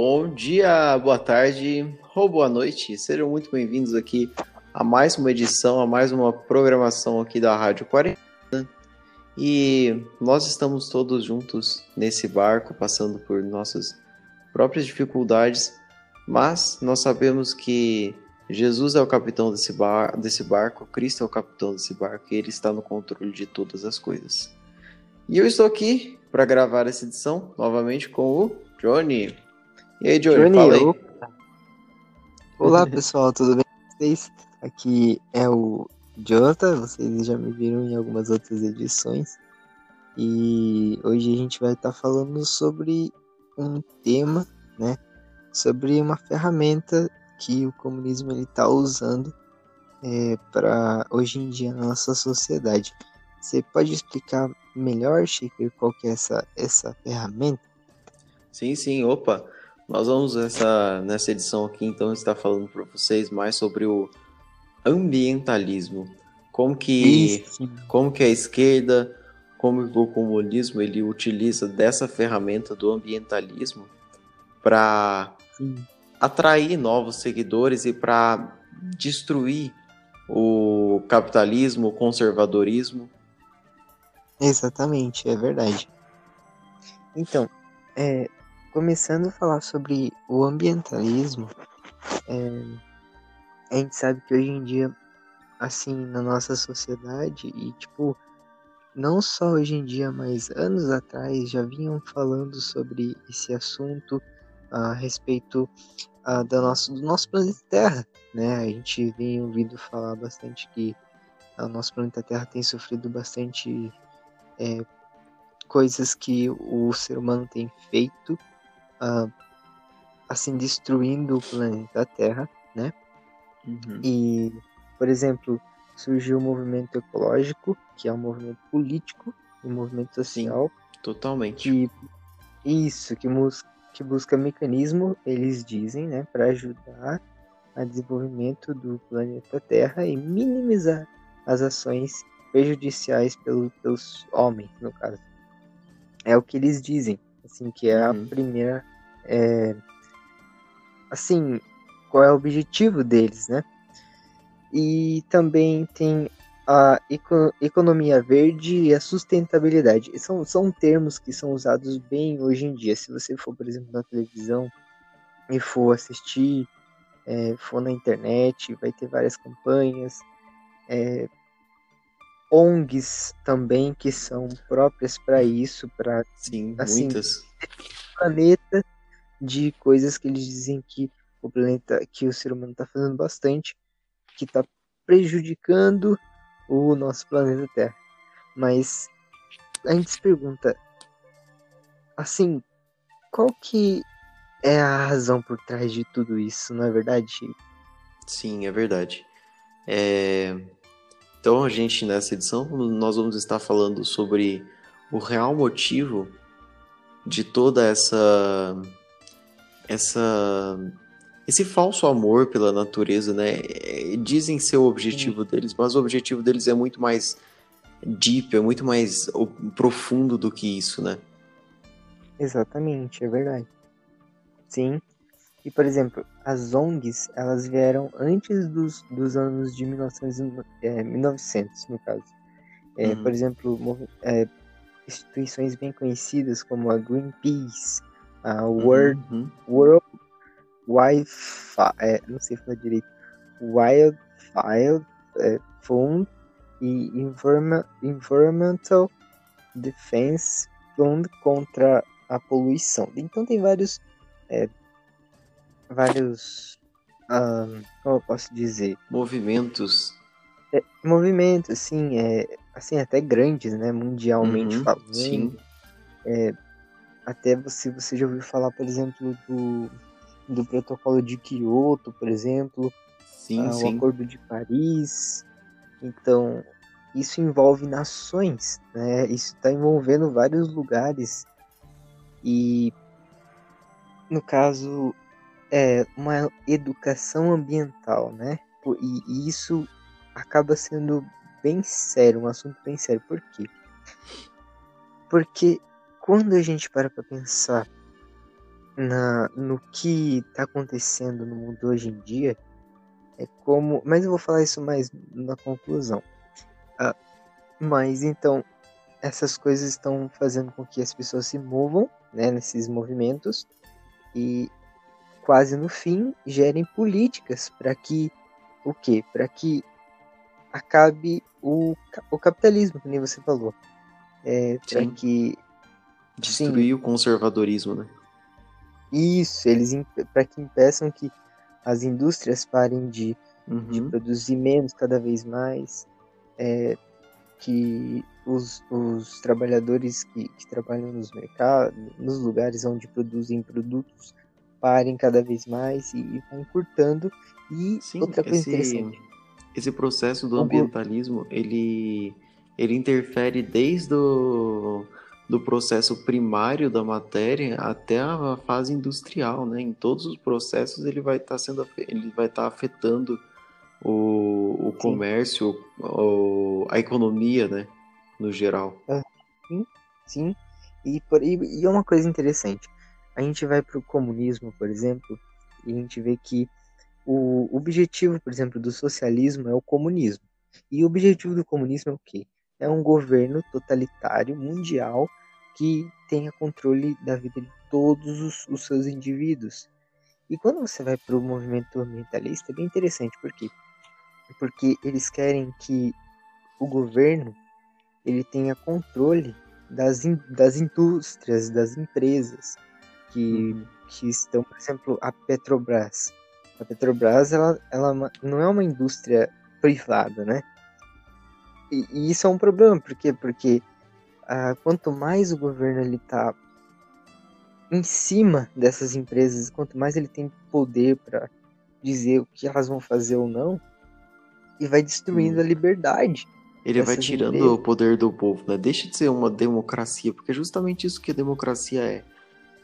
Bom dia, boa tarde ou boa noite. Sejam muito bem-vindos aqui a mais uma edição, a mais uma programação aqui da Rádio 40. E nós estamos todos juntos nesse barco, passando por nossas próprias dificuldades, mas nós sabemos que Jesus é o capitão desse, bar desse barco, Cristo é o capitão desse barco e ele está no controle de todas as coisas. E eu estou aqui para gravar essa edição novamente com o Johnny. E aí, Johnny, fala aí. Olá, pessoal, tudo bem com vocês? Aqui é o Jonathan, vocês já me viram em algumas outras edições. E hoje a gente vai estar falando sobre um tema, né? Sobre uma ferramenta que o comunismo está usando é, para hoje em dia na nossa sociedade. Você pode explicar melhor, Chico, qual que é essa, essa ferramenta? Sim, sim, opa. Nós vamos essa, nessa edição aqui, então, estar falando para vocês mais sobre o ambientalismo. Como que, como que a esquerda, como que o comunismo, ele utiliza dessa ferramenta do ambientalismo para atrair novos seguidores e para destruir o capitalismo, o conservadorismo. Exatamente, é verdade. Então, é, começando a falar sobre o ambientalismo, é, a gente sabe que hoje em dia, assim, na nossa sociedade, e tipo, não só hoje em dia, mas anos atrás já vinham falando sobre esse assunto a respeito a, da nosso, do nosso planeta Terra, né? A gente vem ouvindo falar bastante que o nosso planeta Terra tem sofrido bastante é, coisas que o ser humano tem feito uh, assim destruindo o planeta Terra, né? Uhum. E, por exemplo, surgiu o movimento ecológico, que é um movimento político, um movimento social. Sim, totalmente. Isso, que, que busca mecanismo, eles dizem, né, para ajudar a desenvolvimento do planeta Terra e minimizar as ações prejudiciais pelo, pelos homens, no caso. É o que eles dizem assim, que é uhum. a primeira. É, assim, qual é o objetivo deles, né? E também tem a eco economia verde e a sustentabilidade. São, são termos que são usados bem hoje em dia. Se você for, por exemplo, na televisão e for assistir, é, for na internet, vai ter várias campanhas. É, ONGs também que são próprias para isso, para sim, assim, muitas planeta de coisas que eles dizem que o planeta, que o ser humano está fazendo bastante, que está prejudicando o nosso planeta Terra. Mas a gente se pergunta, assim, qual que é a razão por trás de tudo isso, não é verdade? Sim, é verdade. É... Então, a gente, nessa edição, nós vamos estar falando sobre o real motivo de toda essa. essa esse falso amor pela natureza, né? Dizem ser o objetivo Sim. deles, mas o objetivo deles é muito mais deep, é muito mais profundo do que isso, né? Exatamente, é verdade. Sim, e, por exemplo, as ONGs, elas vieram antes dos, dos anos de 1900, é, 1900 no caso. É, uhum. Por exemplo, é, instituições bem conhecidas como a Greenpeace, a World, uhum. World Wildfire, é, não sei falar direito, Wildfire é, Fund e Environmental Defense Fund contra a poluição. Então tem vários é, vários. Um, como eu posso dizer? Movimentos. É, movimentos, sim, é, assim, até grandes, né? Mundialmente uhum, falando. Sim. É, até você, você já ouviu falar, por exemplo, do, do protocolo de Kyoto, por exemplo. Sim, ah, sim. O Acordo de Paris. Então, isso envolve nações, né? Isso está envolvendo vários lugares. E, no caso, é, uma educação ambiental, né? E, isso acaba sendo bem sério, um assunto bem sério. Por quê? Porque quando a gente para para pensar na, no que está acontecendo no mundo hoje em dia é como. Mas eu vou falar isso mais na conclusão. Ah, mas então, essas coisas estão fazendo com que as pessoas se movam né, nesses movimentos e quase no fim gerem políticas para que o quê? Para que acabe o, o capitalismo, que nem você falou. É, para que destruir sim, o conservadorismo, né? Isso, eles para que impeçam que as indústrias parem de, uhum. de produzir menos cada vez mais, é, que os, os trabalhadores que, que trabalham nos mercados, nos lugares onde produzem produtos, parem cada vez mais e, e vão encurtando. E Sim, outra coisa esse, interessante. Esse processo do ambientalismo, ele, ele interfere desde o do processo primário da matéria até a fase industrial, né? Em todos os processos ele vai estar tá sendo ele vai estar tá afetando o, o comércio, o, a economia, né? No geral. Sim, sim. E, por, e, e é uma coisa interessante. A gente vai para o comunismo, por exemplo, e a gente vê que o objetivo, por exemplo, do socialismo é o comunismo. E o objetivo do comunismo é o quê? É um governo totalitário mundial que tenha controle da vida de todos os, os seus indivíduos. E quando você vai para o movimento ambientalista, é bem interessante, por quê? Porque eles querem que o governo ele tenha controle das, in, das indústrias, das empresas que, uhum. que estão, por exemplo, a Petrobras. A Petrobras ela, ela não é uma indústria privada, né? E, e isso é um problema, por quê? Porque ah, quanto mais o governo ele está em cima dessas empresas, quanto mais ele tem poder para dizer o que elas vão fazer ou não, e vai destruindo hum. a liberdade. Ele vai tirando o poder do povo, né? Deixa de ser uma democracia, porque é justamente isso que a democracia é.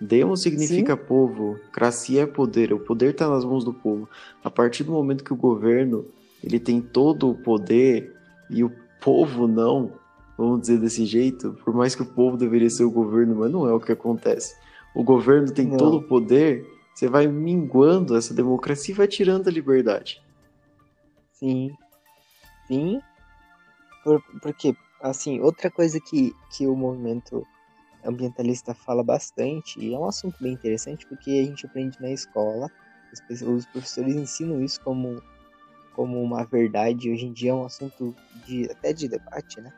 Demo significa Sim. povo, cracia é poder, o poder está nas mãos do povo. A partir do momento que o governo ele tem todo o poder e o povo não, vamos dizer desse jeito, por mais que o povo deveria ser o governo, mas não é o que acontece. O governo tem não. todo o poder, você vai minguando essa democracia e vai tirando a liberdade. Sim, sim, por, porque, assim, outra coisa que, que o movimento ambientalista fala bastante, e é um assunto bem interessante, porque a gente aprende na escola, os professores ensinam isso como, como uma verdade, hoje em dia é um assunto de, até de debate, né?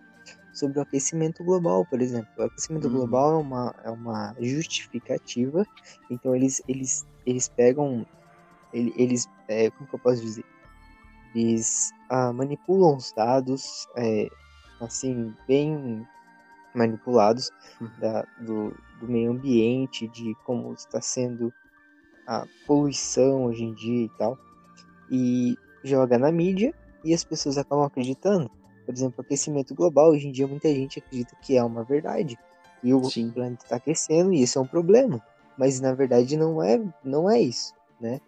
sobre o aquecimento global, por exemplo. O aquecimento uhum. global é uma, é uma justificativa, então eles, eles, eles pegam, eles, eles é, como que eu posso dizer? Eles ah, manipulam os dados, é, assim, bem manipulados uhum. da, do, do meio ambiente, de como está sendo a poluição hoje em dia e tal, e joga na mídia e as pessoas acabam acreditando. Por exemplo, aquecimento global, hoje em dia muita gente acredita que é uma verdade. E o Sim. planeta está aquecendo e isso é um problema. Mas na verdade não é, não é isso, né?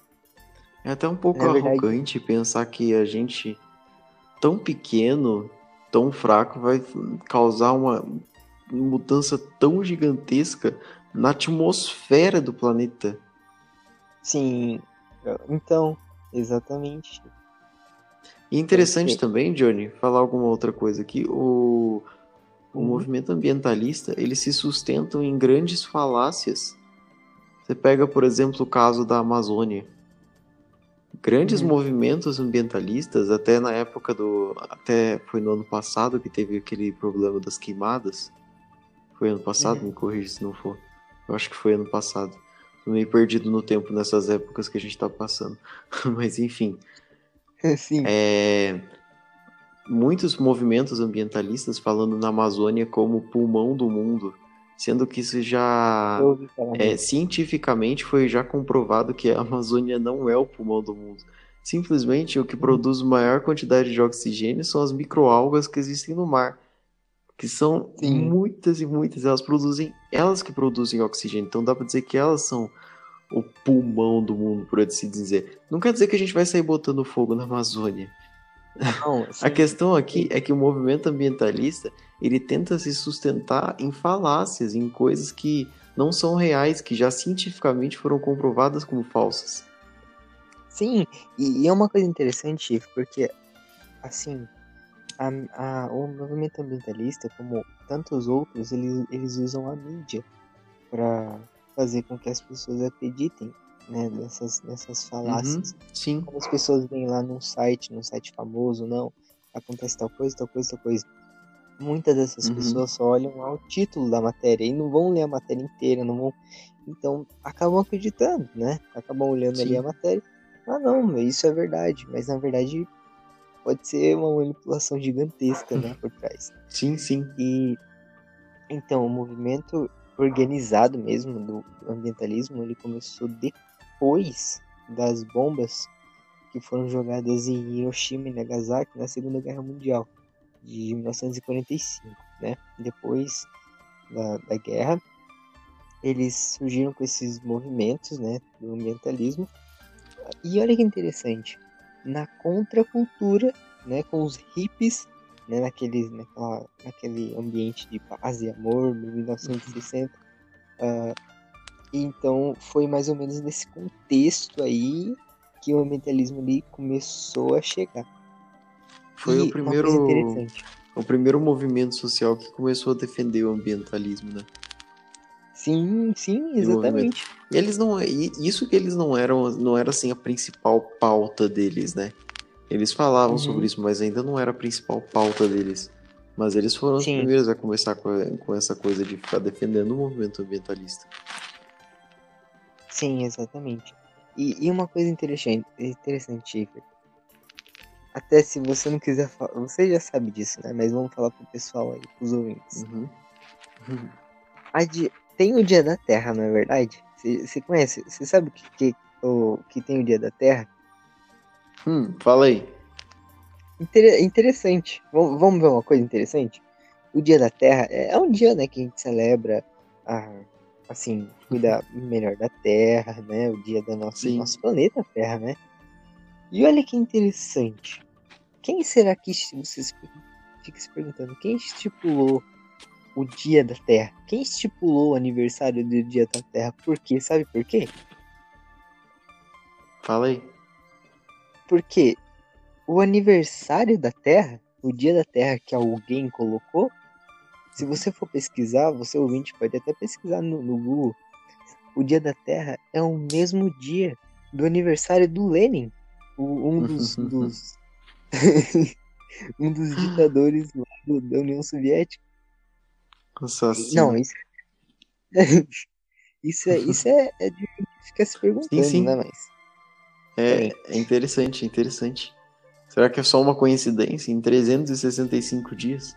É até um pouco na arrogante verdade... pensar que a gente tão pequeno, tão fraco, vai causar uma mudança tão gigantesca na atmosfera do planeta. Sim, então, exatamente. E interessante também, Johnny, falar alguma outra coisa aqui. O, o uhum. movimento ambientalista, ele se sustenta em grandes falácias. Você pega, por exemplo, o caso da Amazônia. Grandes uhum. movimentos ambientalistas, até na época do. Até foi no ano passado que teve aquele problema das queimadas. Foi ano passado? Uhum. Me corrija se não for. Eu acho que foi ano passado. Tô meio perdido no tempo nessas épocas que a gente tá passando. Mas enfim. Sim. É, muitos movimentos ambientalistas falando na Amazônia como pulmão do mundo, sendo que isso já é, cientificamente foi já comprovado que a Amazônia não é o pulmão do mundo. Simplesmente o que produz maior quantidade de oxigênio são as microalgas que existem no mar, que são Sim. muitas e muitas, elas produzem, elas que produzem oxigênio. Então dá para dizer que elas são o pulmão do mundo, por assim dizer. Não quer dizer que a gente vai sair botando fogo na Amazônia. Não, a questão aqui é que o movimento ambientalista ele tenta se sustentar em falácias, em coisas que não são reais, que já cientificamente foram comprovadas como falsas. Sim, e, e é uma coisa interessante, porque, assim, a, a, o movimento ambientalista, como tantos outros, eles, eles usam a mídia para fazer com que as pessoas acreditem né, nessas, nessas falácias. Uhum, sim. Quando as pessoas vêm lá num site, num site famoso, não, acontece tal coisa, tal coisa, tal coisa. Muitas dessas uhum. pessoas só olham ao título da matéria e não vão ler a matéria inteira, não vão. Então acabam acreditando, né? Acabam olhando sim. ali a matéria. Ah, não, isso é verdade. Mas na verdade pode ser uma manipulação gigantesca, né, por trás. Sim, sim. E então o movimento organizado mesmo do ambientalismo, ele começou depois das bombas que foram jogadas em Hiroshima e Nagasaki na Segunda Guerra Mundial de 1945, né? Depois da, da guerra, eles surgiram com esses movimentos, né, do ambientalismo. E olha que interessante, na contracultura, né, com os hippies, né, naquele, naquela, naquele ambiente de paz e amor, 1960. Uh, então foi mais ou menos nesse contexto aí que o ambientalismo ali começou a chegar. Foi e o primeiro o primeiro movimento social que começou a defender o ambientalismo, né? Sim, sim, exatamente. E eles não, isso que eles não eram, não era assim a principal pauta deles, né? Eles falavam uhum. sobre isso, mas ainda não era a principal pauta deles. Mas eles foram sim. os primeiros a começar com, com essa coisa de ficar defendendo o movimento ambientalista. Sim, exatamente. E, e uma coisa interessante, interessante, até se você não quiser falar, você já sabe disso, né? Mas vamos falar pro pessoal aí, pros ouvintes. Uhum. Uhum. Di... Tem o Dia da Terra, não é verdade? Você conhece? Você sabe o que, que, o, que tem o Dia da Terra? Hum, fala aí. Inter interessante. Vamos ver uma coisa interessante? O Dia da Terra é, é um dia, né, que a gente celebra a, assim, cuidar melhor da Terra, né? O dia do nosso, nosso planeta Terra, né? E olha que interessante. Quem será que vocês fica se perguntando? Quem estipulou o dia da Terra? Quem estipulou o aniversário do dia da Terra? Por quê? Sabe por quê? Fala aí. Porque o aniversário da Terra, o dia da Terra que alguém colocou, se você for pesquisar, você ouvinte pode até pesquisar no, no Google. O dia da Terra é o mesmo dia do aniversário do Lenin, um dos, dos um dos ditadores lá do, da União Soviética. Nossa, assim. Não, isso, isso é, isso é, é de ficar se perguntando, sim, sim. né? Mas é, é interessante, interessante. Será que é só uma coincidência em 365 dias?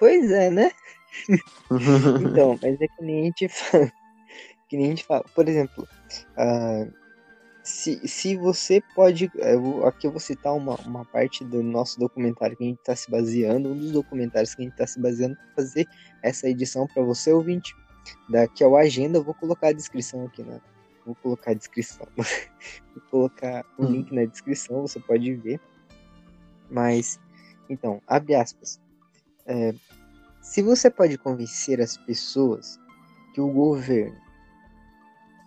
Pois é, né? então, mas é que nem a gente fala. Que nem a gente fala. Por exemplo, uh, se, se você pode. Eu, aqui eu vou citar uma, uma parte do nosso documentário que a gente está se baseando, um dos documentários que a gente está se baseando para fazer essa edição para você, ouvinte. Daqui ao agenda, eu vou colocar a descrição aqui, né? Vou colocar a descrição. Vou colocar o um hum. link na descrição, você pode ver. Mas, então, abre aspas. É, se você pode convencer as pessoas que o governo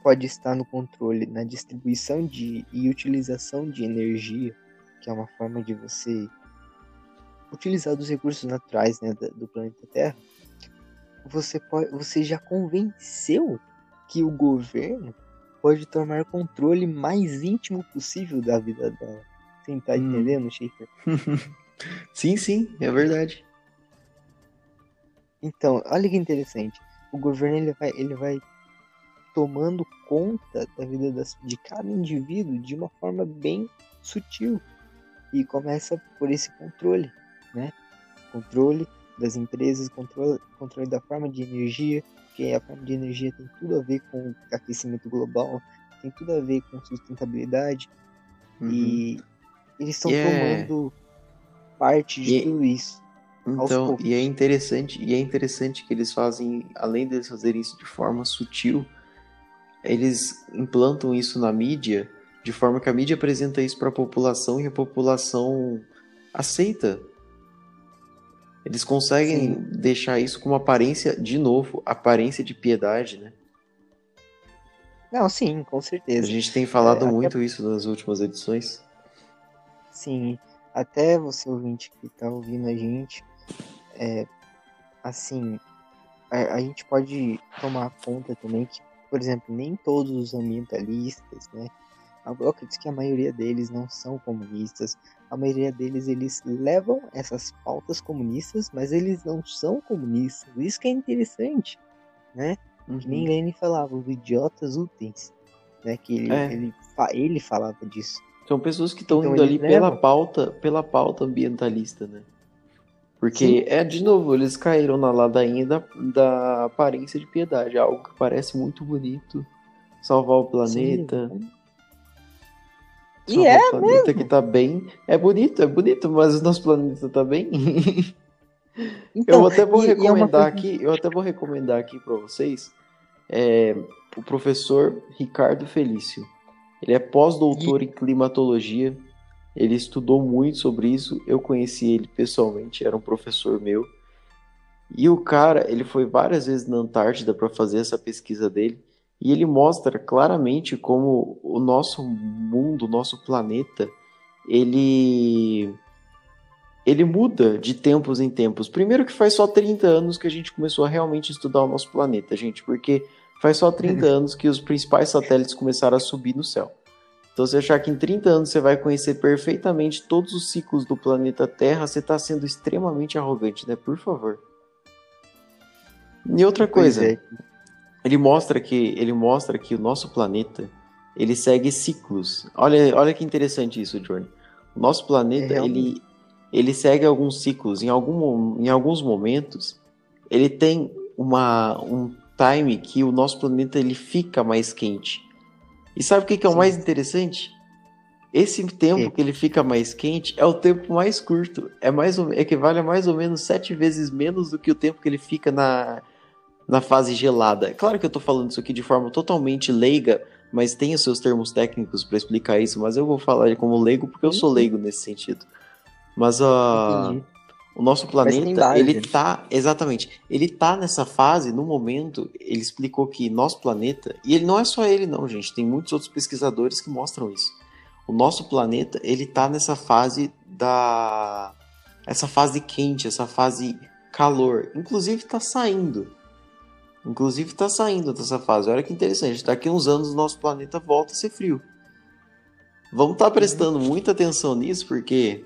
pode estar no controle na distribuição de e utilização de energia, que é uma forma de você utilizar dos recursos naturais né, do planeta Terra, você, pode, você já convenceu que o governo pode tomar controle mais íntimo possível da vida dela. Você tá hum. entendendo, Schaefer? sim, sim, é verdade. Então, olha que interessante. O governo ele vai, ele vai tomando conta da vida das, de cada indivíduo de uma forma bem sutil. E começa por esse controle, né? Controle das empresas, controle, controle da forma de energia, porque a forma de energia tem tudo a ver com aquecimento global, tem tudo a ver com sustentabilidade. Uhum. E eles estão yeah. tomando parte de tudo isso. Então, e é interessante, e é interessante que eles fazem, além deles fazerem isso de forma sutil, eles implantam isso na mídia de forma que a mídia apresenta isso para a população e a população aceita Eles conseguem Sim. deixar isso com uma aparência, de novo, aparência de piedade, né? Não, sim, com certeza. A gente tem falado é, muito até... isso nas últimas edições. Sim, até você ouvinte que tá ouvindo a gente, é, assim, a, a, gente pode tomar conta também que, por exemplo, nem todos os ambientalistas, né? Eu acredito que a maioria deles não são comunistas. A maioria deles eles levam essas pautas comunistas, mas eles não são comunistas. Isso que é interessante, né? Uhum. Que nem. Lenin falava, os idiotas úteis, né? Que ele, é. ele, ele falava disso. São pessoas que estão então, indo ali pela pauta, pela pauta ambientalista, né? Porque, Sim. é, de novo, eles caíram na ladainha da, da aparência de piedade, algo que parece muito bonito, salvar o planeta. Sim. E é o planeta mesmo. que tá bem. É bonito, é bonito, mas o nosso planeta tá bem. Então, eu até vou e, recomendar e é aqui, eu até vou recomendar aqui para vocês é, o professor Ricardo Felício. Ele é pós-doutor e... em climatologia. Ele estudou muito sobre isso. Eu conheci ele pessoalmente, era um professor meu. E o cara, ele foi várias vezes na Antártida para fazer essa pesquisa dele. E ele mostra claramente como o nosso mundo, o nosso planeta, ele ele muda de tempos em tempos. Primeiro que faz só 30 anos que a gente começou a realmente estudar o nosso planeta, gente, porque faz só 30 anos que os principais satélites começaram a subir no céu. Então, você achar que em 30 anos você vai conhecer perfeitamente todos os ciclos do planeta Terra, você está sendo extremamente arrogante, né? Por favor. E outra coisa, é. ele mostra que ele mostra que o nosso planeta ele segue ciclos. Olha, olha que interessante isso, Johnny. O nosso planeta é ele ele segue alguns ciclos. Em, algum, em alguns momentos ele tem uma, um time que o nosso planeta ele fica mais quente. E sabe o que, que é o mais interessante? Esse tempo que ele fica mais quente é o tempo mais curto. É mais ou, equivale a mais ou menos sete vezes menos do que o tempo que ele fica na, na fase gelada. É claro que eu estou falando isso aqui de forma totalmente leiga, mas tem os seus termos técnicos para explicar isso, mas eu vou falar como leigo porque eu sou leigo nesse sentido. Mas uh, o nosso planeta, ele tá, exatamente, ele tá nessa fase, no momento, ele explicou que nosso planeta, e ele não é só ele não, gente, tem muitos outros pesquisadores que mostram isso. O nosso planeta, ele tá nessa fase da essa fase quente, essa fase calor, inclusive tá saindo. Inclusive tá saindo dessa fase. Olha que interessante, daqui uns anos o nosso planeta volta a ser frio. Vamos estar tá prestando muita atenção nisso, porque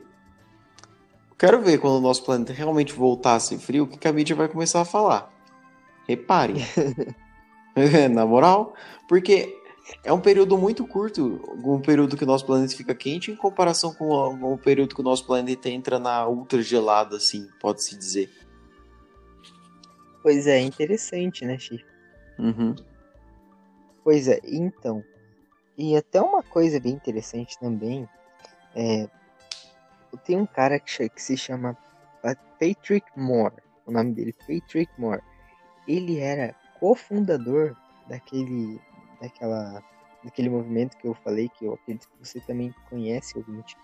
Quero ver quando o nosso planeta realmente voltar a ser frio, o que a mídia vai começar a falar. Reparem. Na moral, porque é um período muito curto, um período que o nosso planeta fica quente em comparação com o, período que o nosso planeta entra na ultra gelada, assim, pode-se dizer. Pois é, interessante, né, Chico? Uhum. Pois é, então. E até uma coisa bem interessante também, é, tem um cara que, que se chama Patrick Moore. O nome dele é Patrick Moore. Ele era cofundador daquele, daquela, daquele movimento que eu falei, que eu acredito que você também conhece, ouvinte,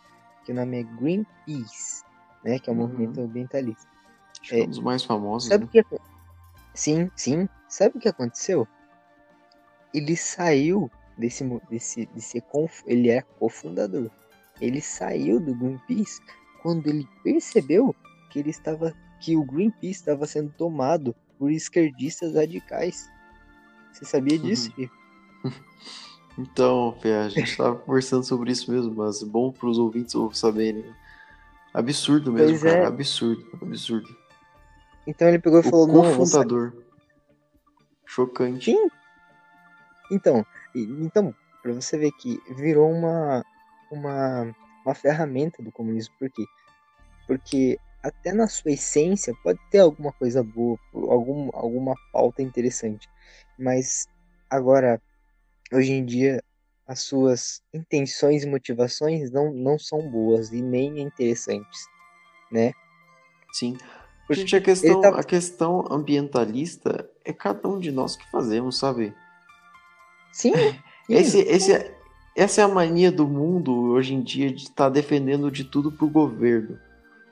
que o nome é Greenpeace, né? Que é um uhum. movimento ambientalista. Acho é, um dos mais famosos. Sabe né? que Sim, sim. Sabe o que aconteceu? Ele saiu desse, desse, desse ele é cofundador ele saiu do Greenpeace quando ele percebeu que ele estava que o Greenpeace estava sendo tomado por esquerdistas radicais. Você sabia disso, Fih? Então, Fê, a gente estava conversando sobre isso mesmo, mas bom para os ouvintes saberem. Absurdo mesmo, pois cara. É. Absurdo, absurdo. Então ele pegou e falou: o cofundador. Chocante. Sim. Então, então, para você ver que virou uma uma, uma ferramenta do comunismo. Por quê? Porque até na sua essência pode ter alguma coisa boa, algum, alguma pauta interessante. Mas agora, hoje em dia, as suas intenções e motivações não, não são boas e nem interessantes, né? Sim. Porque Gente, a questão, tá... a questão ambientalista é cada um de nós que fazemos, sabe? Sim. Esse, esse, essa é a mania do mundo hoje em dia de estar tá defendendo de tudo pro governo.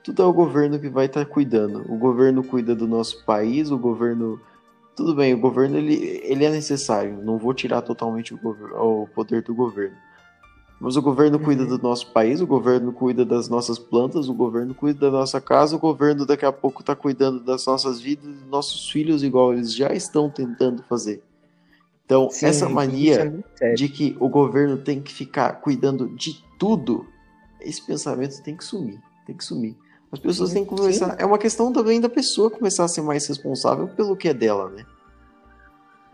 tudo é o governo que vai estar tá cuidando. O governo cuida do nosso país, o governo. Tudo bem, o governo ele, ele é necessário. Não vou tirar totalmente o, o poder do governo. Mas o governo cuida uhum. do nosso país, o governo cuida das nossas plantas, o governo cuida da nossa casa, o governo daqui a pouco está cuidando das nossas vidas, dos nossos filhos, igual eles já estão tentando fazer. Então, Sim, essa mania é de que o governo tem que ficar cuidando de tudo, esse pensamento tem que sumir. Tem que sumir. As pessoas têm que começar. Sim. É uma questão também da pessoa começar a ser mais responsável pelo que é dela, né?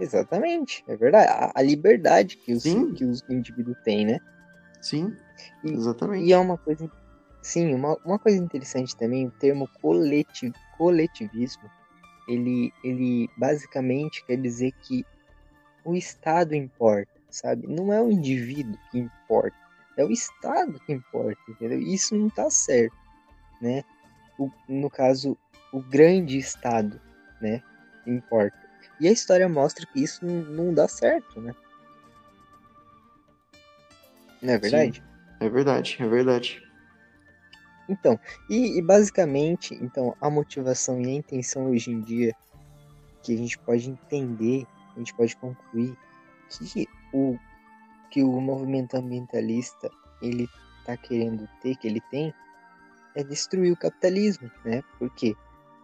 Exatamente, é verdade. A, a liberdade que os, que os indivíduos têm, né? Sim, exatamente. E, e é uma coisa. Sim, uma, uma coisa interessante também, o termo coletiv, coletivismo, ele, ele basicamente quer dizer que o Estado importa, sabe? Não é o indivíduo que importa, é o Estado que importa, entendeu? Isso não tá certo, né? O, no caso, o grande Estado, né? Importa. E a história mostra que isso não, dá certo, né? Não é verdade? Sim, é verdade, é verdade. Então, e, e, basicamente, então, a motivação e a intenção hoje em dia que a gente pode entender, a gente pode concluir que o que o movimento ambientalista ele está querendo ter, que ele tem, é destruir o capitalismo, né? Por quê?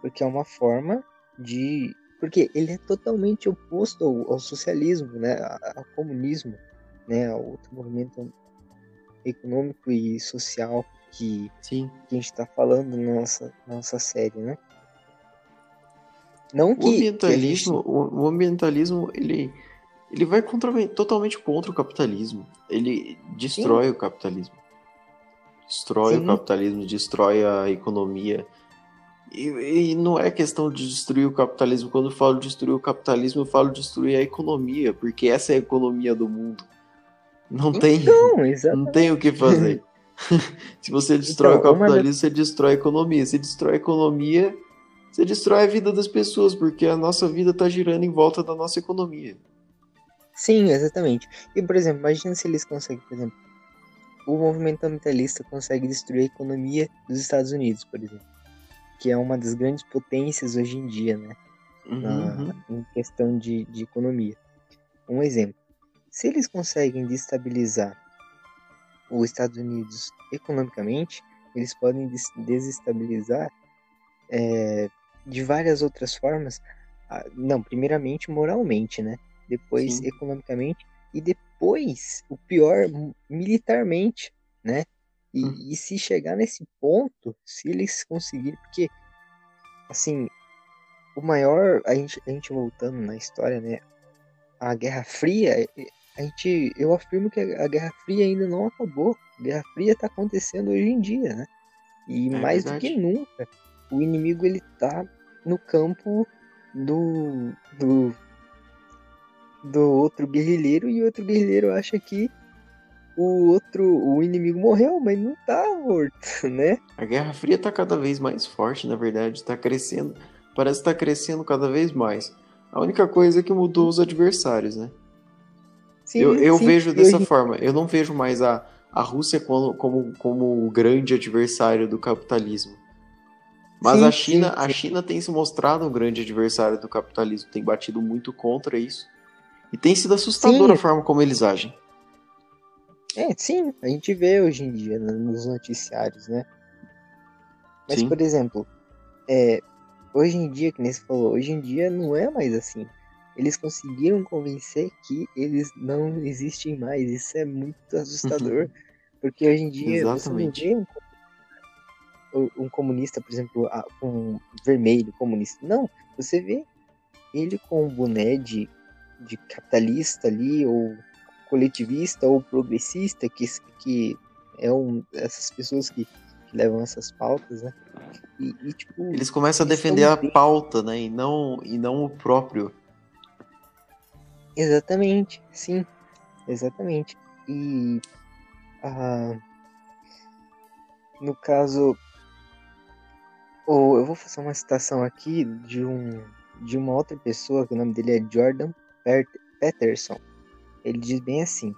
Porque é uma forma de. Porque ele é totalmente oposto ao, ao socialismo, né? Ao comunismo, né? Ao outro movimento econômico e social que, Sim. que a gente está falando na nossa, nossa série, né? Não que, o ambientalismo, que gente... o ambientalismo ele ele vai contra, totalmente contra o capitalismo. Ele destrói Sim. o capitalismo. Destrói Sim. o capitalismo, destrói a economia. E, e, não é questão de destruir o capitalismo. Quando eu falo destruir o capitalismo, eu falo destruir a economia, porque essa é a economia do mundo. Não então, tem, não tem o que fazer. Se você destrói então, o capitalismo, você destrói a economia. Se destrói a economia, você destrói a vida das pessoas, porque a nossa vida está girando em volta da nossa economia. Sim, exatamente. E, por exemplo, imagina se eles conseguem, por exemplo, o movimento ambientalista consegue destruir a economia dos Estados Unidos, por exemplo, que é uma das grandes potências hoje em dia, né? Uhum. Na, em questão de, de economia. Um exemplo. Se eles conseguem destabilizar os Estados Unidos economicamente, eles podem desestabilizar é, de várias outras formas. Não, primeiramente moralmente, né? depois Sim. economicamente e depois, o pior, militarmente, né? E, hum. e, se chegar nesse ponto, se eles conseguirem, porque, assim, o maior, a gente, a gente voltando na história, né? A Guerra Fria, a gente, eu afirmo que a, Guerra Fria ainda não acabou. A Guerra Fria está acontecendo hoje em dia, né? E é mais verdade. do que nunca, o inimigo ele tá no campo do, do do outro guerrilheiro e o outro guerrilheiro acha que o outro, o inimigo morreu, mas não tá morto, né? A Guerra Fria tá cada vez mais forte, na verdade, tá crescendo, parece que tá crescendo cada vez mais. A única coisa é que mudou os adversários, né? Sim, eu eu sim, vejo dessa eu... forma, eu não vejo mais a, a Rússia como, como, como o grande adversário do capitalismo. Mas sim, a China, a China tem se mostrado um grande adversário do capitalismo, tem batido muito contra isso. E tem sido assustadora sim. a forma como eles agem. É, sim, a gente vê hoje em dia nos noticiários, né? Mas, sim. por exemplo, é, hoje em dia, que nem você falou, hoje em dia não é mais assim. Eles conseguiram convencer que eles não existem mais. Isso é muito assustador. Uhum. Porque hoje em dia Exatamente. você não vê um, comunista, por exemplo, um vermelho comunista. Não, você vê ele com um boné de de capitalista ali, ou coletivista, ou progressista, que, que é um, essas pessoas que, que levam essas pautas, né? E, e, tipo, eles começam a defender a bem... pauta, né? E não, e não o próprio. Exatamente, sim, exatamente. E ah, no caso, ou eu vou fazer uma citação aqui de um de uma outra pessoa que o nome dele é Jordan Peterson. Ele diz bem assim: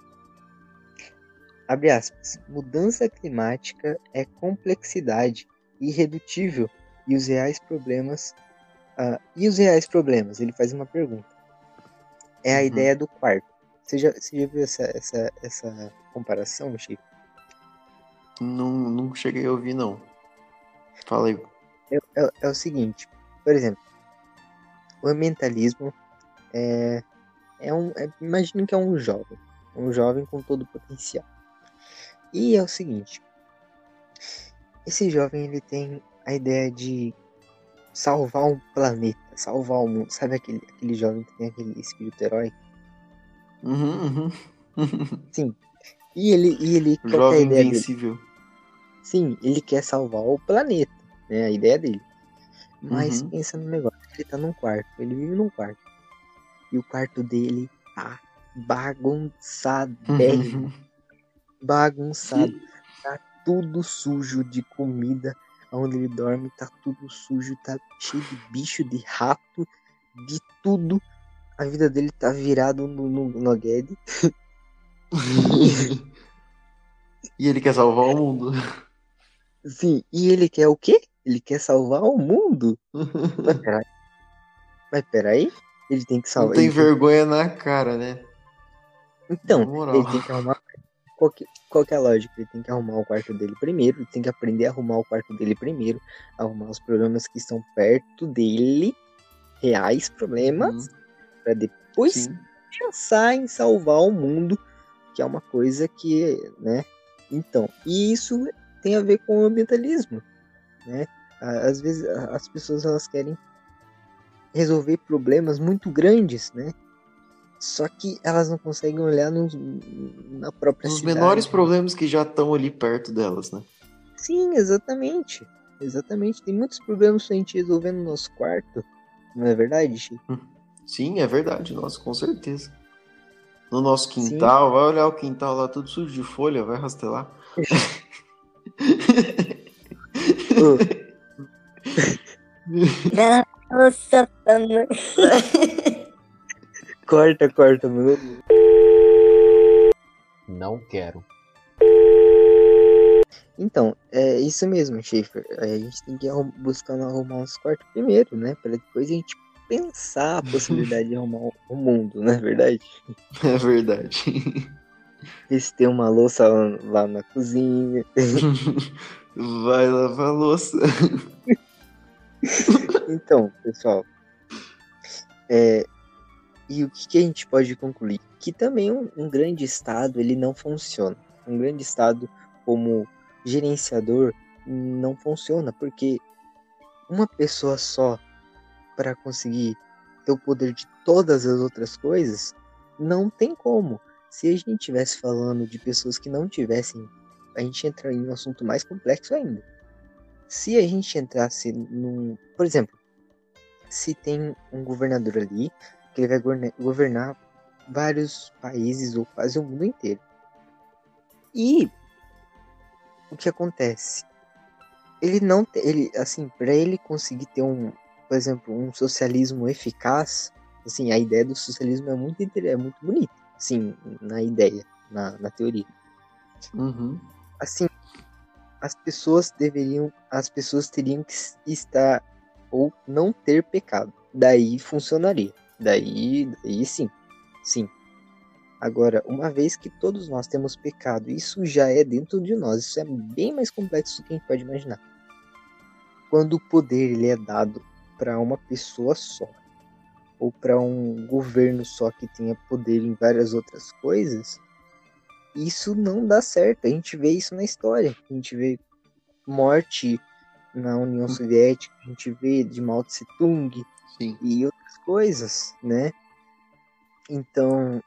abre aspas, mudança climática é complexidade irredutível e os reais problemas. Uh, e os reais problemas? Ele faz uma pergunta. É a uhum. ideia do quarto. Você já, você já viu essa, essa, essa comparação, Chico? Não, não cheguei a ouvir, não. Fala aí. É, é, é o seguinte, por exemplo, o ambientalismo é, é um. É, imagine que é um jovem. Um jovem com todo o potencial. E é o seguinte. Esse jovem ele tem a ideia de salvar um planeta, salvar o mundo. Sabe aquele, aquele jovem que tem aquele espírito herói? Uhum, uhum. Sim. E ele, e ele jovem invencível. Dele? Sim, ele quer salvar o planeta, né? A ideia dele. Mas uhum. pensa no negócio, ele tá num quarto, ele vive num quarto. E o quarto dele tá bagunçado, uhum. bagunçado. Tá tudo sujo de comida. Onde ele dorme tá tudo sujo, tá cheio de bicho, de rato, de tudo. A vida dele tá virado no, no, no Guedes. e ele quer salvar o mundo. Sim, e ele quer o quê? Ele quer salvar o mundo? Mas peraí. Mas peraí. Ele tem que salvar. Não tem vergonha tem... na cara, né? Então, ele tem que arrumar. Qual que, qual que é a lógica? Ele tem que arrumar o quarto dele primeiro, ele tem que aprender a arrumar o quarto dele primeiro, arrumar os problemas que estão perto dele, reais problemas, uhum. para depois Sim. pensar em salvar o mundo, que é uma coisa que, né? Então, e isso tem a ver com o ambientalismo, né? Às vezes as pessoas elas querem resolver problemas muito grandes, né? Só que elas não conseguem olhar nos, na própria Nos cidade. menores problemas que já estão ali perto delas, né? Sim, exatamente. Exatamente. Tem muitos problemas pra gente resolver no nosso quarto. Não é verdade, Chico? Hum. Sim, é verdade, nossa, com certeza. No nosso quintal, Sim. vai olhar o quintal lá tudo sujo de folha, vai rastelar. Nossa, corta, corta, meu. Não quero. Então, é isso mesmo, Schaefer. A gente tem que ir buscando arrumar uns quartos primeiro, né? Para depois a gente pensar a possibilidade de arrumar o mundo, não é verdade? É verdade. E se tem uma louça lá na cozinha. Vai lavar a louça. então, pessoal. É, e o que, que, a gente pode concluir? Que também um, um grande estado ele não funciona. Um grande estado como gerenciador não funciona porque uma pessoa só para conseguir ter o poder de todas as outras coisas não tem como. Se a gente estivesse falando de pessoas que não tivessem, a gente entraria em um assunto mais complexo ainda. Se a gente entrasse num, por exemplo, se tem um governador ali que ele vai governar vários países ou quase o mundo inteiro. E o que acontece? Ele não ele assim, para ele conseguir ter um, por exemplo, um socialismo eficaz, assim, a ideia do socialismo é muito é muito bonita Sim, na ideia, na, na teoria. Uhum. Assim, as pessoas deveriam, as pessoas teriam que estar ou não ter pecado. Daí funcionaria. Daí, daí sim, sim. Agora, uma vez que todos nós temos pecado, isso já é dentro de nós. Isso é bem mais complexo do que a gente pode imaginar. Quando o poder ele é dado para uma pessoa só, ou para um governo só que tenha poder em várias outras coisas, isso não dá certo. A gente vê isso na história. A gente vê morte na União hum. Soviética, a gente vê de Mao Tse Tung Sim. e outras coisas, né? Então,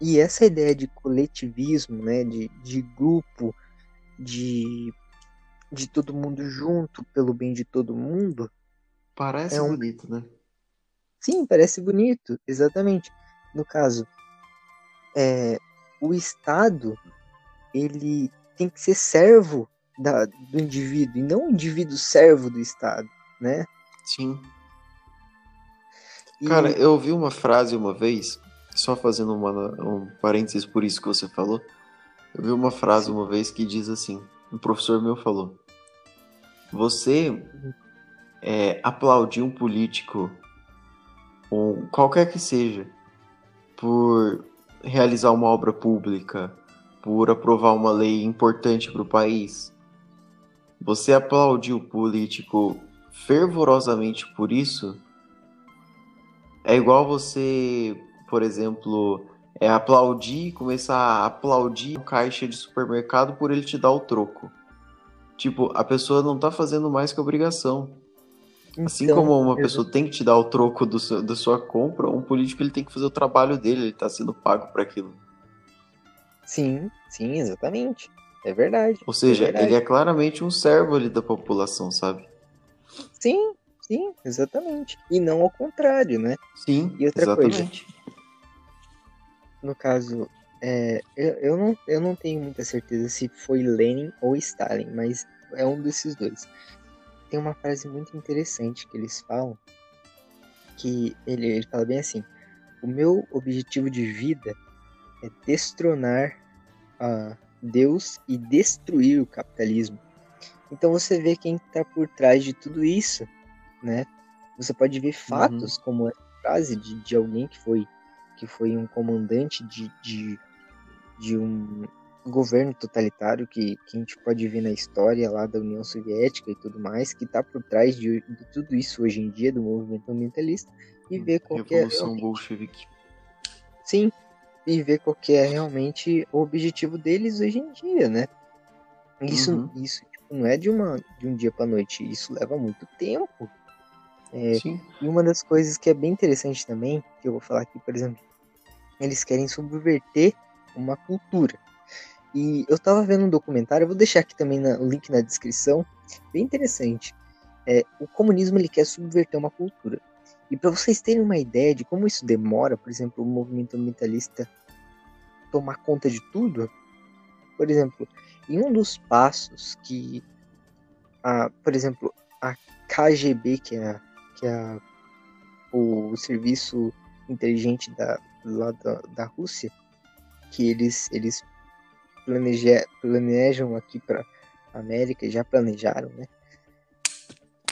e essa ideia de coletivismo, né, de, de grupo, de, de todo mundo junto pelo bem de todo mundo. Parece é um... bonito, né? Sim, parece bonito, exatamente. No caso, é, o Estado ele tem que ser servo da, do indivíduo e não o indivíduo servo do Estado, né? Sim. E... Cara, eu ouvi uma frase uma vez, só fazendo uma, um parênteses por isso que você falou. Eu vi uma frase uma vez que diz assim: um professor meu falou, você é, aplaudir um político, ou qualquer que seja, por realizar uma obra pública, por aprovar uma lei importante para o país, você aplaudir o político fervorosamente por isso, é igual você, por exemplo, é aplaudir, começar a aplaudir o caixa de supermercado por ele te dar o troco. Tipo, a pessoa não tá fazendo mais que obrigação. Assim Então, como uma pessoa tem que te dar o troco do seu- da sua compra, um político ele tem que fazer o trabalho dele, ele tá sendo pago para aquilo. Sim, sim, exatamente. É verdade. Ou seja, é verdade. ele é claramente um servo ali da população, sabe? Sim, sim, exatamente. E não ao contrário, né? Sim, E outra coisa? exatamente. No caso, é, eu, eu, não, eu não tenho muita certeza se foi Lenin ou Stalin, mas é um desses dois. Tem uma frase muito interessante que eles falam, que ele, ele fala bem assim, o meu objetivo de vida é destronar a Deus e destruir o capitalismo. Então você vê quem está por trás de tudo isso, né? Você pode ver fatos como essa frase de, de alguém que foi que foi um comandante de, de, de um governo totalitário que, que a gente pode ver na história lá da União Soviética e tudo mais, que está por trás de, de tudo isso hoje em dia, do movimento ambientalista, e ver qual que é Revolução bolchevique. Sim, e ver qual que é realmente o objetivo deles hoje em dia, né? Isso, Uhum. isso tipo, não é de, uma, de um dia para noite, isso leva muito tempo. É, Sim. e uma das coisas que é bem interessante também, que eu vou falar aqui, por exemplo, eles querem subverter uma cultura. E eu tava vendo um documentário, vou deixar aqui também o link na descrição, bem interessante. É, o comunismo ele quer subverter uma cultura. E para vocês terem uma ideia de como isso demora, por exemplo, o movimento ambientalista tomar conta de tudo, por exemplo, em um dos passos que, a, por exemplo, a KGB, que é, a- que é a- o serviço inteligente da, lá da, da Rússia, que eles, eles planeja, planejam aqui para América, já planejaram, né?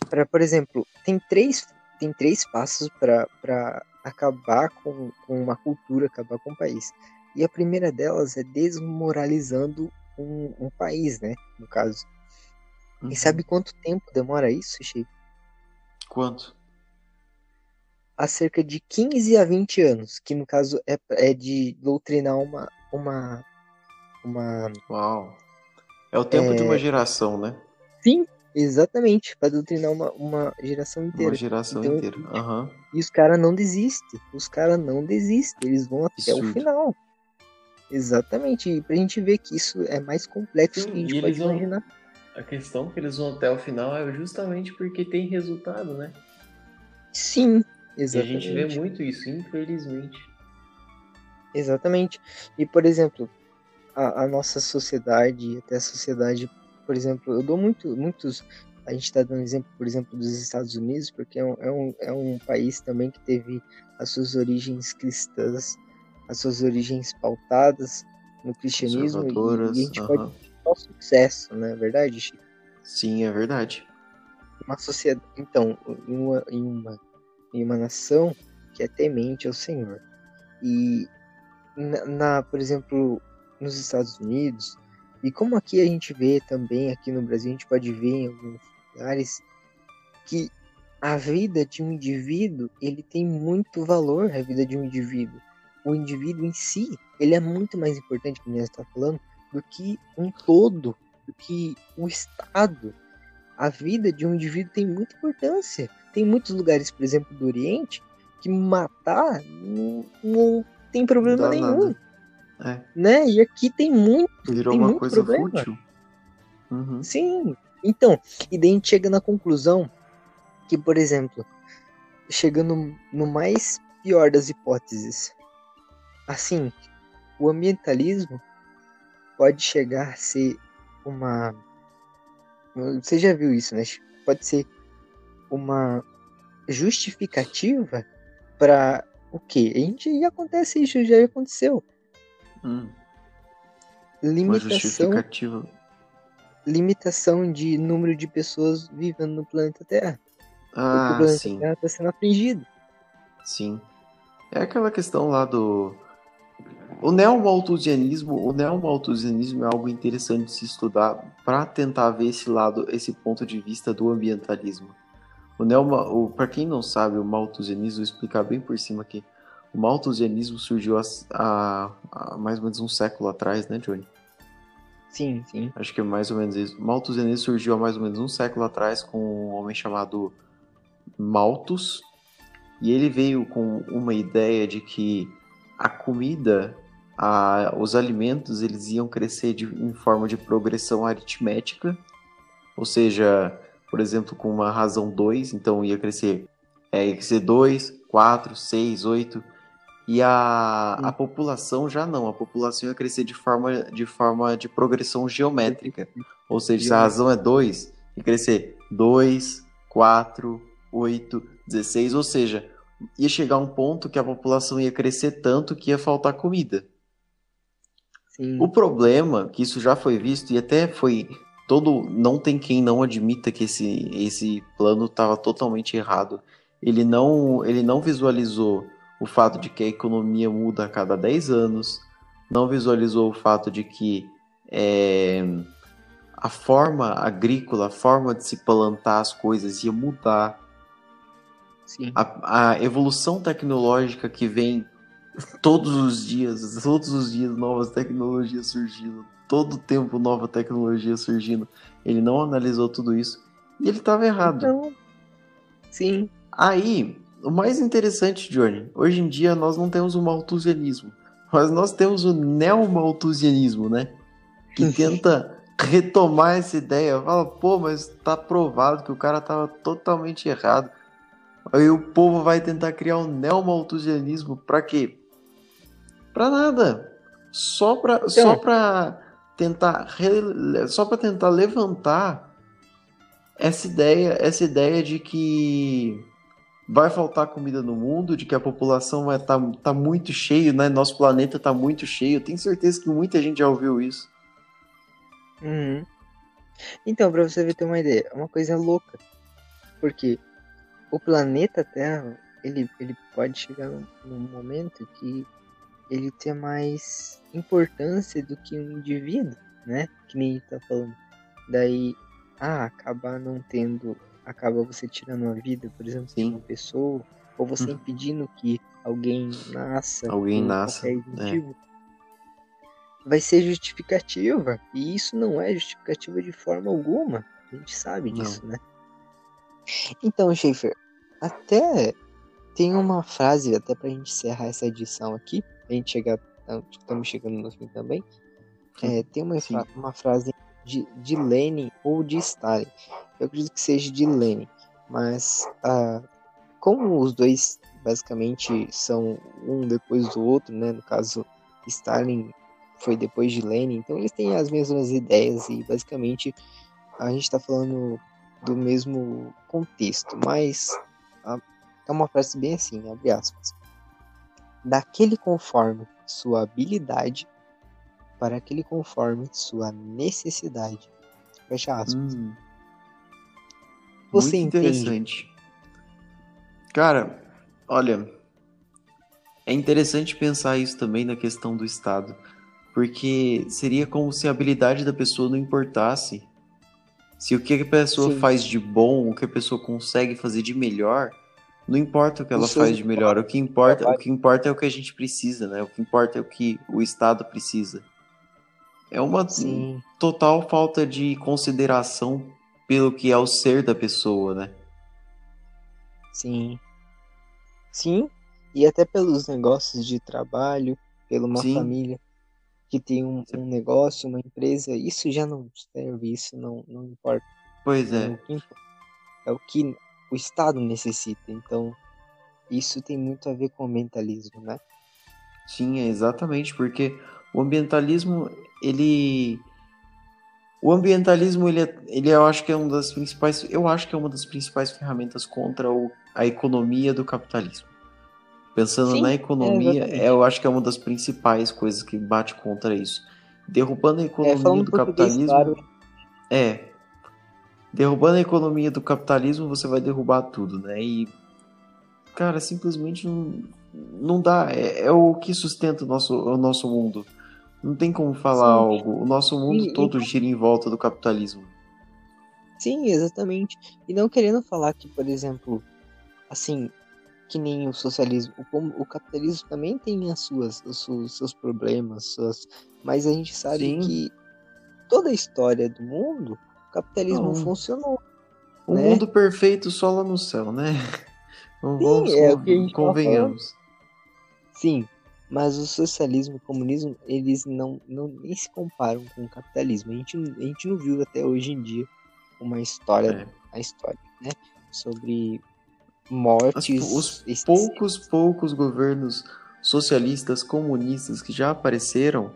Para, por exemplo, tem três, tem três passos para acabar com, com uma cultura, acabar com um país. E a primeira delas é desmoralizando um, um país, né? No caso. Uhum. E sabe quanto tempo demora isso, Chico? Quanto? há cerca de 15 a 20 anos, que no caso é, é de doutrinar uma, uma, uma... Uau. É o tempo de É. uma geração, né? Sim, exatamente, para doutrinar uma, uma geração inteira. Uma geração Então, inteira. Aham. E os caras não desistem, os caras não desistem, eles vão até o Absurdo. final. Exatamente, e pra gente ver que isso é mais complexo do que a gente e pode vão- imaginar. A questão que eles vão até o final é justamente porque tem resultado, né? Sim, E a exatamente. gente vê muito isso, infelizmente. Exatamente. E, por exemplo, a, a nossa sociedade, até a sociedade, por exemplo, eu dou muito, muitos. A gente está dando exemplo, por exemplo, dos Estados Unidos, porque é um, é, um, é um país também que teve as suas origens cristãs, as suas origens pautadas no cristianismo, e, e a gente aham. pode ter sucesso, não é verdade, Chico? Sim, é verdade. uma sociedade, então, em uma, em uma, em uma nação que é temente ao Senhor. E na, na, por exemplo, nos Estados Unidos, e como aqui a gente vê também, aqui no Brasil, a gente pode ver em alguns lugares que a vida de um indivíduo, ele tem muito valor, a vida de um indivíduo. O indivíduo em si, ele é muito mais importante, como nós está falando, do que um todo, do que o Estado. A vida de um indivíduo tem muita importância. Tem muitos lugares, por exemplo, do Oriente, que matar não, não tem problema Dá nenhum, nada. É, né? E aqui tem muito, virou tem uma muito coisa problema. fútil. Uhum. Sim. Então, e daí a gente chega na conclusão que, por exemplo, chegando no mais pior das hipóteses, assim, o ambientalismo pode chegar a ser uma. Você já viu isso, né? Pode ser uma justificativa para o quê? A gente já acontece isso, já aconteceu. Hum. Limitação limitação de número de pessoas vivendo no planeta Terra. Ah, o planeta sim. Terra está sendo afligido. Sim. É aquela questão lá do. O neomalthusianismo, o neomalthusianismo é algo interessante de se estudar para tentar ver esse lado, esse ponto de vista do ambientalismo. O neoma, para quem não sabe, o malthusianismo, vou explicar bem por cima aqui. O malthusianismo surgiu há, mais ou menos um século atrás, né, Johnny? Sim, sim. Acho que é mais ou menos isso. O malthusianismo surgiu há mais ou menos um século atrás com um homem chamado Malthus, e ele veio com uma ideia de que a comida, a, os alimentos, eles iam crescer de, em forma de progressão aritmética, ou seja, por exemplo, com uma razão 2, então ia crescer, é, ia crescer 2, 4, 6, 8, e a, a população já não, a população ia crescer de forma de, forma de progressão geométrica, ou seja, se a razão é 2, ia crescer 2, 4, 8, 16, ou seja, ia chegar um ponto que a população ia crescer tanto que ia faltar comida. Sim. O problema, que isso já foi visto e até foi todo, não tem quem não admita que esse, esse plano estava totalmente errado. Ele não, ele não visualizou o fato de que a economia muda a cada 10 anos, não visualizou o fato de que é, a forma agrícola, a forma de se plantar as coisas ia mudar. A, a evolução tecnológica que vem todos os dias, todos os dias novas tecnologias surgindo, todo tempo nova tecnologia surgindo. Ele não analisou tudo isso e ele estava errado. Então, sim. Aí, o mais interessante, Johnny, hoje em dia nós não temos o malthusianismo, mas nós temos o neomalthusianismo, né? Que tenta retomar essa ideia. Fala, pô, mas tá provado que o cara tava totalmente errado. Aí o povo vai tentar criar um neomalthusianismo pra quê? Pra nada. Só pra, Então. só pra tentar re- só para tentar levantar essa ideia, essa ideia de que vai faltar comida no mundo, de que a população vai tá, tá muito cheio, né? Nosso planeta tá muito cheio. Tenho certeza que muita gente já ouviu isso. Uhum. Então, pra você ter uma ideia, é uma coisa louca. Porque o planeta Terra, ele, ele pode chegar num, momento que ele tenha mais importância do que um indivíduo, né? Que nem tá falando. Daí, ah, acabar não tendo, acaba você tirando a vida, por exemplo, de uma pessoa, ou você Hum. impedindo que alguém nasça, Alguém nasça, qualquer é. motivo, vai ser justificativa. E isso não é justificativa de forma alguma. A gente sabe Não. disso, né? Então, Schaefer, até tem uma frase, até pra gente encerrar essa edição aqui, a gente chegar, estamos chegando no fim também. É, tem uma, fra- uma frase de, de Lenin ou de Stalin. Eu acredito que seja de Lenin, mas ah, como os dois basicamente são um depois do outro, né? No caso, Stalin foi depois de Lenin, então eles têm as mesmas ideias e basicamente a gente está falando do mesmo contexto, mas ah, é uma frase bem assim, abre aspas. Daquele conforme sua habilidade para aquele conforme sua necessidade. Fecha aspas. Hum, Você muito entende? interessante. Cara, olha, é interessante pensar isso também na questão do Estado, porque seria como se a habilidade da pessoa não importasse. Se o que a pessoa Sim. faz de bom, o que a pessoa consegue fazer de melhor, não importa o que ela seus faz de melhor, o que importa, o trabalho. que importa é o que a gente precisa, né? O que importa é o que o Estado precisa. É uma Sim, total falta de consideração pelo que é o ser da pessoa, né? sim. Sim, e até pelos negócios de trabalho, pela uma Sim. família que tem um, um negócio, uma empresa, isso já não serve, isso não, não importa. Pois É é. o que. É o que o Estado necessita. Então, isso tem muito a ver com o mentalismo, né? Sim, é exatamente, porque o ambientalismo, ele. O ambientalismo, ele, é, ele eu acho que é uma das principais. Eu acho que é uma das principais ferramentas contra o, a economia do capitalismo. Pensando Sim, na é, economia, é, eu acho que é uma das principais coisas que bate contra isso. Derrubando a É, economia falando do capitalismo. claro, É. Derrubando a economia do capitalismo, você vai derrubar tudo, né? E, cara, simplesmente não, não dá. É, é o que sustenta o nosso, o nosso mundo. Não tem como falar Sim. algo. O nosso mundo todo gira em volta do capitalismo. Sim, exatamente. E não querendo falar que, por exemplo, assim, que nem o socialismo, o, o capitalismo também tem as suas, os seus, problemas, suas, mas a gente sabe Sim. que toda a história do mundo, o capitalismo não. funcionou. O né? mundo perfeito só lá no céu, né? Não Sim, vamos é, con convenhamos. Sim, mas o socialismo e o comunismo, eles não, não nem se comparam com o capitalismo. A gente, a gente não viu até hoje em dia uma história, é. a história, né? Sobre mortes. As, os poucos, poucos governos socialistas, comunistas que já apareceram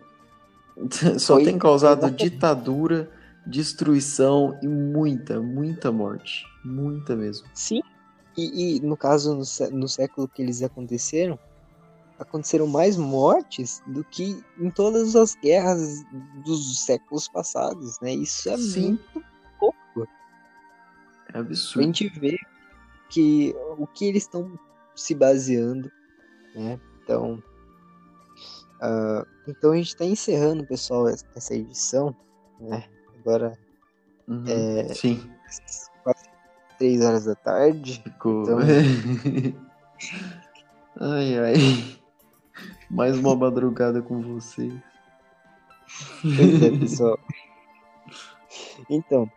só Foi tem causado exatamente. ditadura, destruição e muita, muita morte. Muita mesmo. Sim. E, e no caso, no, no século que eles aconteceram, aconteceram mais mortes do que em todas as guerras dos séculos passados, né? Isso é Sim. muito pouco. É absurdo. A gente vê que o que eles estão se baseando, né? Então, uh, então a gente está encerrando, pessoal, essa edição, né? Agora uhum, é, sim. quase três horas da tarde. Ficou. Então... ai, ai. Mais uma madrugada com vocês. Pois é, pessoal. Então,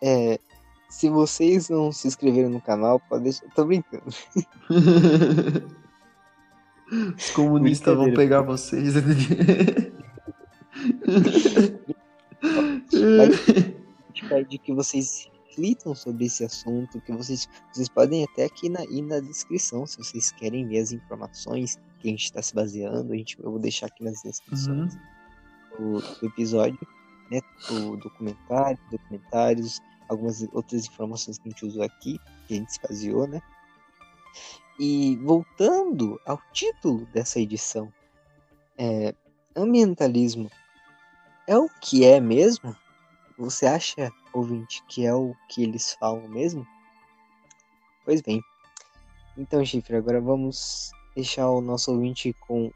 é, se vocês não se inscreveram no canal, pode deixar. Tô brincando. Os comunistas vão pegar vocês. a gente pede que vocês reflitam sobre esse assunto, que vocês, vocês podem até aqui na, ir na descrição, se vocês querem ver as informações que a gente está se baseando, a gente, eu vou deixar aqui nas descrições uhum. do, do, episódio, né, o documentário, documentários, algumas outras informações que a gente usou aqui, que a gente se baseou, né? E voltando ao título dessa edição, é, ambientalismo é o que é mesmo? Você acha, ouvinte, que é o que eles falam mesmo? Pois bem. Então, Chifre, agora vamos deixar o nosso ouvinte com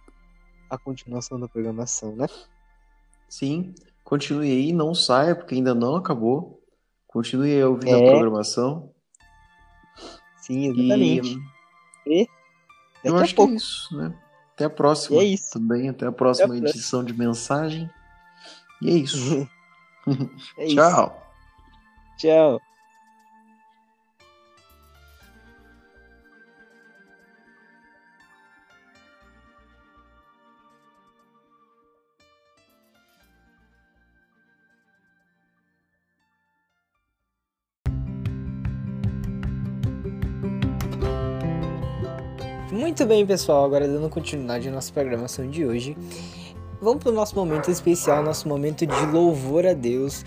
a continuação da programação, né? Sim, continue aí, não saia, porque ainda não acabou. Continue aí ouvindo é... a programação. Sim, exatamente. E... e eu acho pouco. que é isso, né? Até a próxima. E é isso. Também, até a próxima até a edição próxima. de mensagem. E é isso. é Tchau. Isso. Tchau. Muito bem, pessoal. Agora dando continuidade à nossa programação de hoje. Vamos para o nosso momento especial, nosso momento de louvor a Deus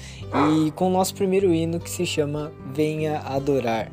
e com o nosso primeiro hino que se chama Venha Adorar.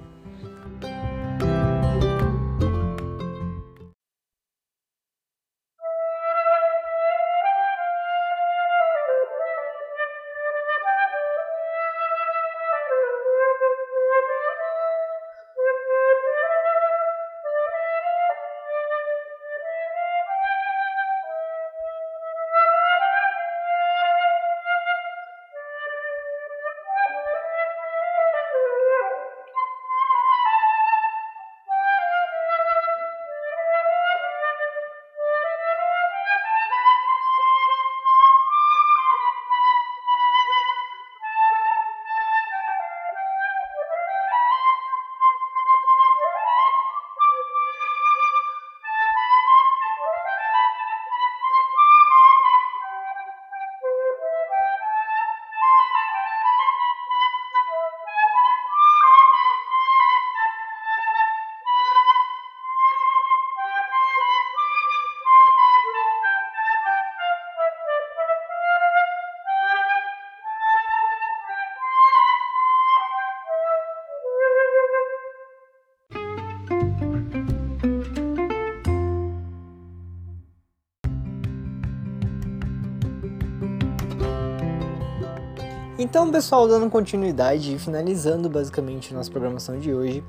Então, pessoal, dando continuidade e finalizando basicamente nossa programação de hoje,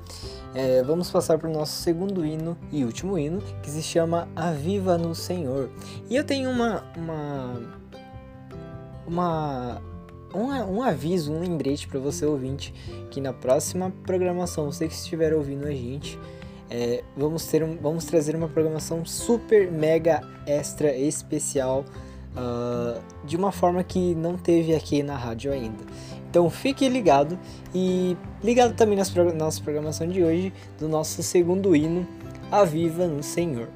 é, vamos passar para o nosso segundo hino e último hino, que se chama Aviva no Senhor. E eu tenho uma, uma, uma um, um aviso, um lembrete para você ouvinte, que na próxima programação, você que estiver ouvindo a gente, é, vamos, ter um, vamos trazer uma programação super, mega, extra, especial, uh, de uma forma que não teve aqui na rádio ainda. Então fique ligado e ligado também nas, na nossa programação de hoje, do nosso segundo hino, A Viva no Senhor.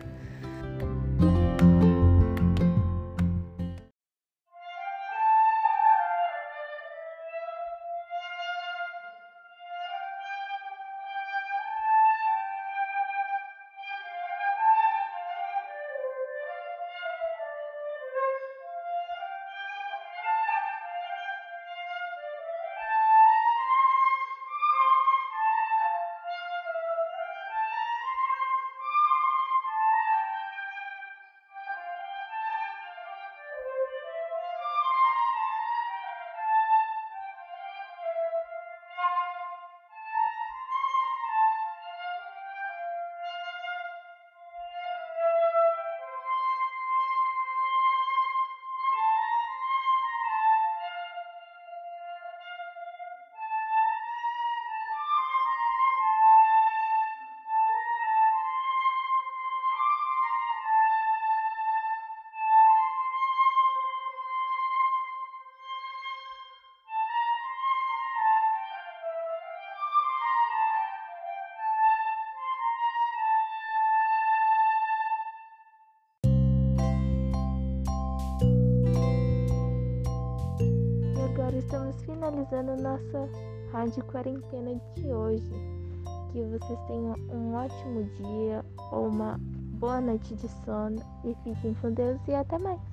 Finalizando nossa rádio quarentena de hoje. Que vocês tenham um ótimo dia ou uma boa noite de sono e fiquem com Deus e até mais.